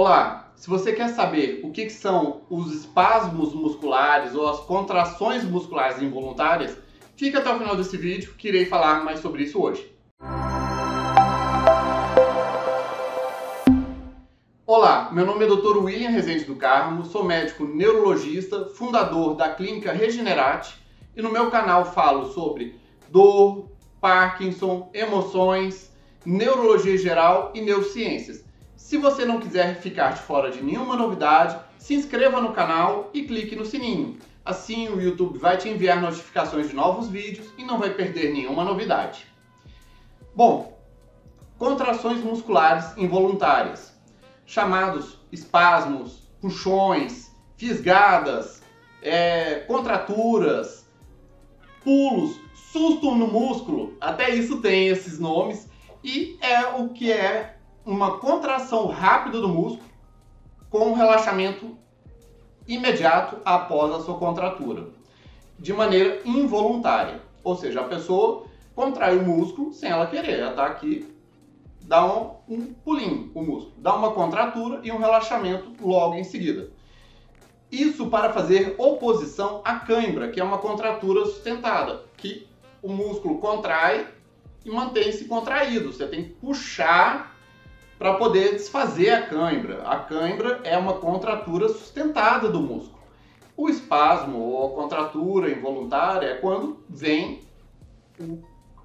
Olá, se você quer saber o que são os espasmos musculares ou as contrações musculares involuntárias, fica até o final desse vídeo que irei falar mais sobre isso hoje. Olá, meu nome é Dr. William Rezende do Carmo, sou médico neurologista, fundador da clínica Regenerate e no meu canal falo sobre dor, Parkinson, emoções, neurologia geral e neurociências. Se você não quiser ficar de fora de nenhuma novidade, se inscreva no canal e clique no sininho. Assim o YouTube vai te enviar notificações de novos vídeos e não vai perder nenhuma novidade. Bom, contrações musculares involuntárias chamados espasmos, puxões, fisgadas, é, contraturas, pulos, susto no músculo, até isso tem esses nomes, e é o que é uma contração rápida do músculo com um relaxamento imediato após a sua contratura, de maneira involuntária. Ou seja, a pessoa contrai o músculo sem ela querer, ela está aqui dá um, um pulinho o músculo, dá uma contratura e um relaxamento logo em seguida. Isso para fazer oposição à cãibra, que é uma contratura sustentada, que o músculo contrai e mantém-se contraído. Você tem que puxar para poder desfazer a cãibra. A cãibra é uma contratura sustentada do músculo. O espasmo ou a contratura involuntária é quando vem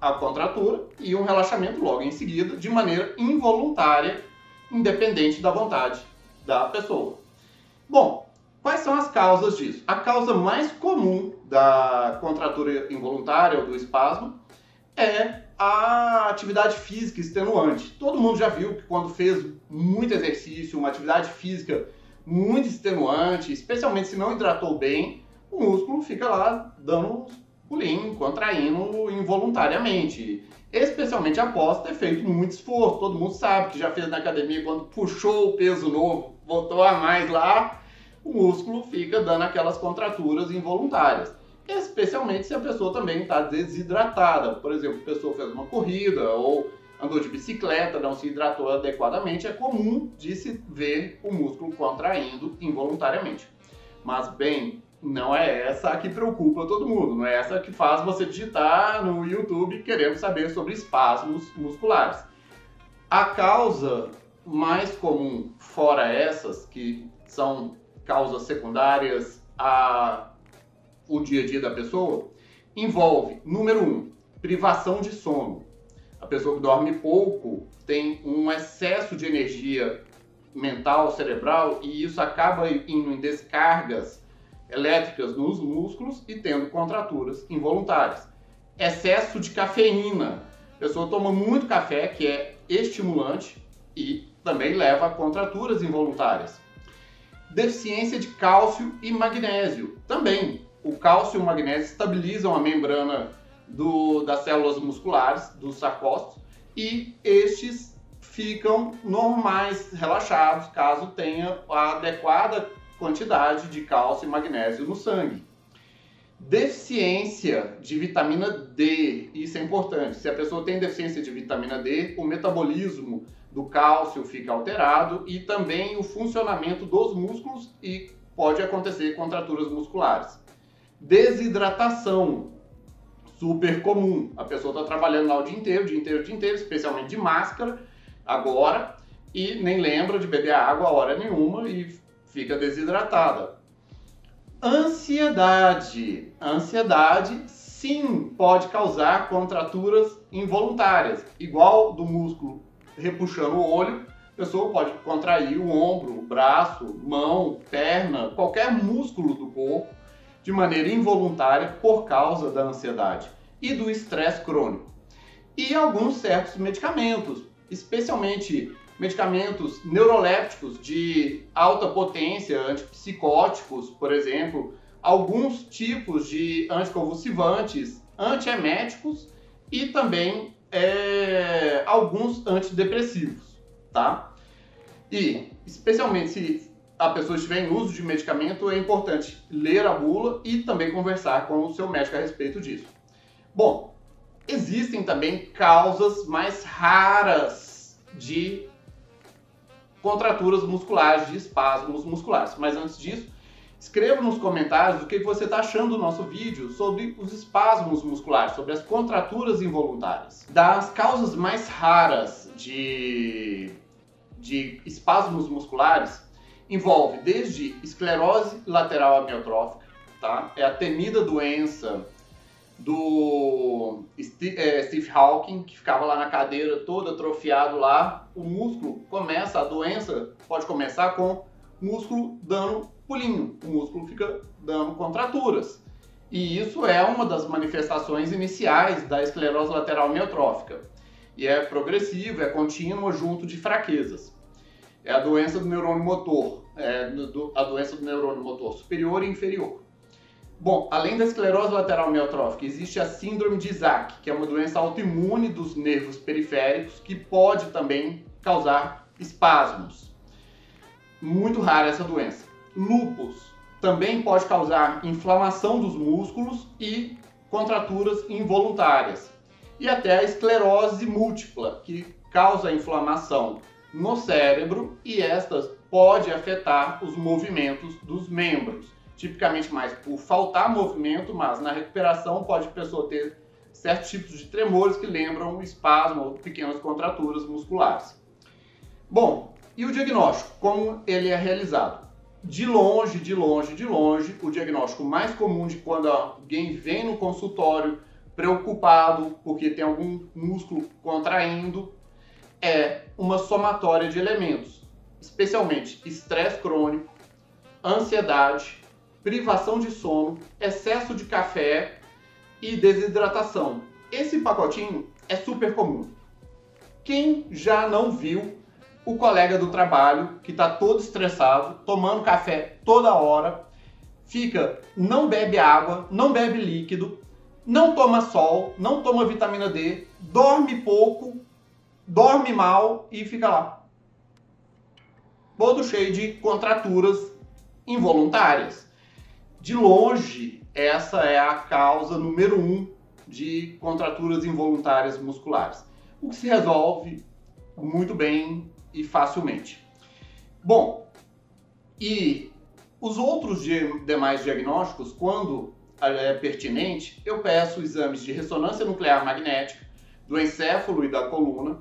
a contratura e um relaxamento logo em seguida, de maneira involuntária, independente da vontade da pessoa. Bom, quais são as causas disso? A causa mais comum da contratura involuntária ou do espasmo é a atividade física extenuante. Todo mundo já viu que quando fez muito exercício, uma atividade física muito extenuante, especialmente se não hidratou bem, o músculo fica lá dando pulinho, contraindo involuntariamente. Especialmente após ter feito muito esforço. Todo mundo sabe que já fez na academia quando puxou o peso novo, voltou a mais lá, o músculo fica dando aquelas contraturas involuntárias. Especialmente se a pessoa também está desidratada. Por exemplo, a pessoa fez uma corrida ou andou de bicicleta, não se hidratou adequadamente, é comum de se ver o músculo contraindo involuntariamente. Mas, bem, não é essa que preocupa todo mundo, não é essa que faz você digitar no YouTube querendo saber sobre espasmos musculares. A causa mais comum, fora essas, que são causas secundárias a o dia a dia da pessoa, envolve, número um, privação de sono. A pessoa que dorme pouco tem um excesso de energia mental, cerebral, e isso acaba indo em descargas elétricas nos músculos e tendo contraturas involuntárias. Excesso de cafeína. A pessoa toma muito café, que é estimulante e também leva a contraturas involuntárias. Deficiência de cálcio e magnésio. Também, o cálcio e o magnésio estabilizam a membrana do, das células musculares, dos sarcócitos, e estes ficam normais, relaxados, caso tenha a adequada quantidade de cálcio e magnésio no sangue. Deficiência de vitamina D, isso é importante. Se a pessoa tem deficiência de vitamina D, o metabolismo do cálcio fica alterado e também o funcionamento dos músculos e pode acontecer contraturas musculares. Desidratação, super comum. A pessoa está trabalhando lá o dia inteiro, dia inteiro, dia inteiro, especialmente de máscara, agora, e nem lembra de beber água a hora nenhuma e fica desidratada. Ansiedade. Ansiedade, sim, pode causar contraturas involuntárias, igual do músculo repuxando o olho. A pessoa pode contrair o ombro, o braço, mão, perna, qualquer músculo do corpo de maneira involuntária por causa da ansiedade e do estresse crônico. E alguns certos medicamentos, especialmente medicamentos neurolépticos de alta potência, antipsicóticos, por exemplo, alguns tipos de anticonvulsivantes, antieméticos e também é, alguns antidepressivos, tá? E, especialmente se a pessoa estiver em uso de medicamento, é importante ler a bula e também conversar com o seu médico a respeito disso. Bom, existem também causas mais raras de contraturas musculares, de espasmos musculares. Mas antes disso, escreva nos comentários o que você está achando do nosso vídeo sobre os espasmos musculares, sobre as contraturas involuntárias. Das causas mais raras de, de espasmos musculares, envolve desde esclerose lateral amiotrófica, tá? é a temida doença do é, Steve Hawking, que ficava lá na cadeira todo atrofiado lá, o músculo começa, a doença pode começar com músculo dando pulinho, o músculo fica dando contraturas. E isso é uma das manifestações iniciais da esclerose lateral amiotrófica. E é progressivo, é contínuo junto de fraquezas. É a doença do neurônio motor, é a doença do neurônio motor superior e inferior. Bom, além da esclerose lateral amiotrófica, existe a síndrome de Isaac, que é uma doença autoimune dos nervos periféricos que pode também causar espasmos. Muito rara essa doença. Lupus também pode causar inflamação dos músculos e contraturas involuntárias. E até a esclerose múltipla, que causa inflamação no cérebro e estas pode afetar os movimentos dos membros tipicamente mais por faltar movimento, mas na recuperação pode a pessoa ter certos tipos de tremores que lembram espasmo ou pequenas contraturas musculares. Bom, e o diagnóstico? Como ele é realizado? De longe, de longe, de longe, o diagnóstico mais comum de quando alguém vem no consultório preocupado porque tem algum músculo contraindo é uma somatória de elementos, especialmente estresse crônico, ansiedade, privação de sono, excesso de café e desidratação. Esse pacotinho é super comum. Quem já não viu o colega do trabalho que está todo estressado, tomando café toda hora, fica, não bebe água, não bebe líquido, não toma sol, não toma vitamina D, dorme pouco, dorme mal e fica lá. Todo cheio de contraturas involuntárias de longe, essa é a causa número um de contraturas involuntárias musculares, o que se resolve muito bem e facilmente. Bom, e os outros demais diagnósticos, quando é pertinente, eu peço exames de ressonância nuclear magnética do encéfalo e da coluna,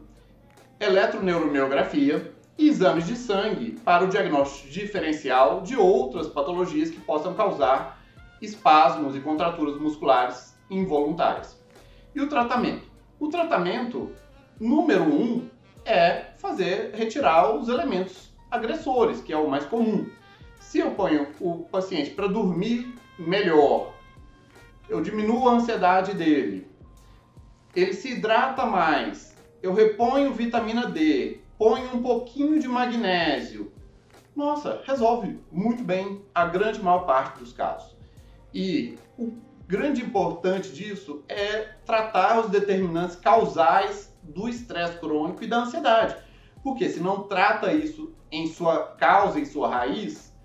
eletroneuromiografia, e exames de sangue para o diagnóstico diferencial de outras patologias que possam causar espasmos e contraturas musculares involuntárias. E o tratamento? O tratamento número um é fazer retirar os elementos agressores, que é o mais comum. Se eu ponho o paciente para dormir melhor, eu diminuo a ansiedade dele, ele se hidrata mais, eu reponho vitamina D, põe um pouquinho de magnésio. Nossa, resolve muito bem a grande maior parte dos casos. E o grande importante disso é tratar os determinantes causais do estresse crônico e da ansiedade. Porque se não trata isso em sua causa, em sua raiz,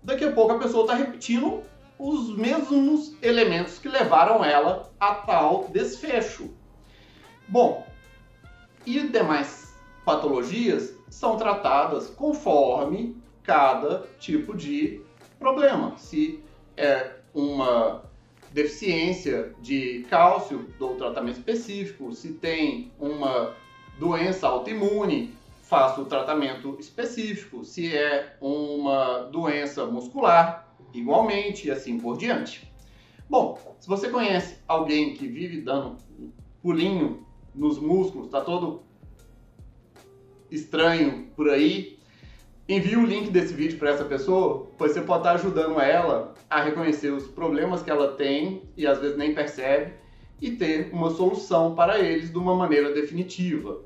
daqui a pouco a pessoa está repetindo os mesmos elementos que levaram ela a tal desfecho. Bom, e demais patologias são tratadas conforme cada tipo de problema. Se é uma deficiência de cálcio, dou tratamento específico. Se tem uma doença autoimune, faço o tratamento específico. Se é uma doença muscular, igualmente, e assim por diante. Bom, se você conhece alguém que vive dando pulinho nos músculos, está todo estranho por aí, envie o link desse vídeo para essa pessoa, pois você pode estar ajudando ela a reconhecer os problemas que ela tem e às vezes nem percebe e ter uma solução para eles de uma maneira definitiva.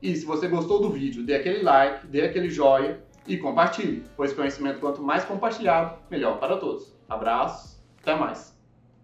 E se você gostou do vídeo, dê aquele like, dê aquele joinha e compartilhe, pois conhecimento quanto mais compartilhado, melhor para todos. Abraços, até mais!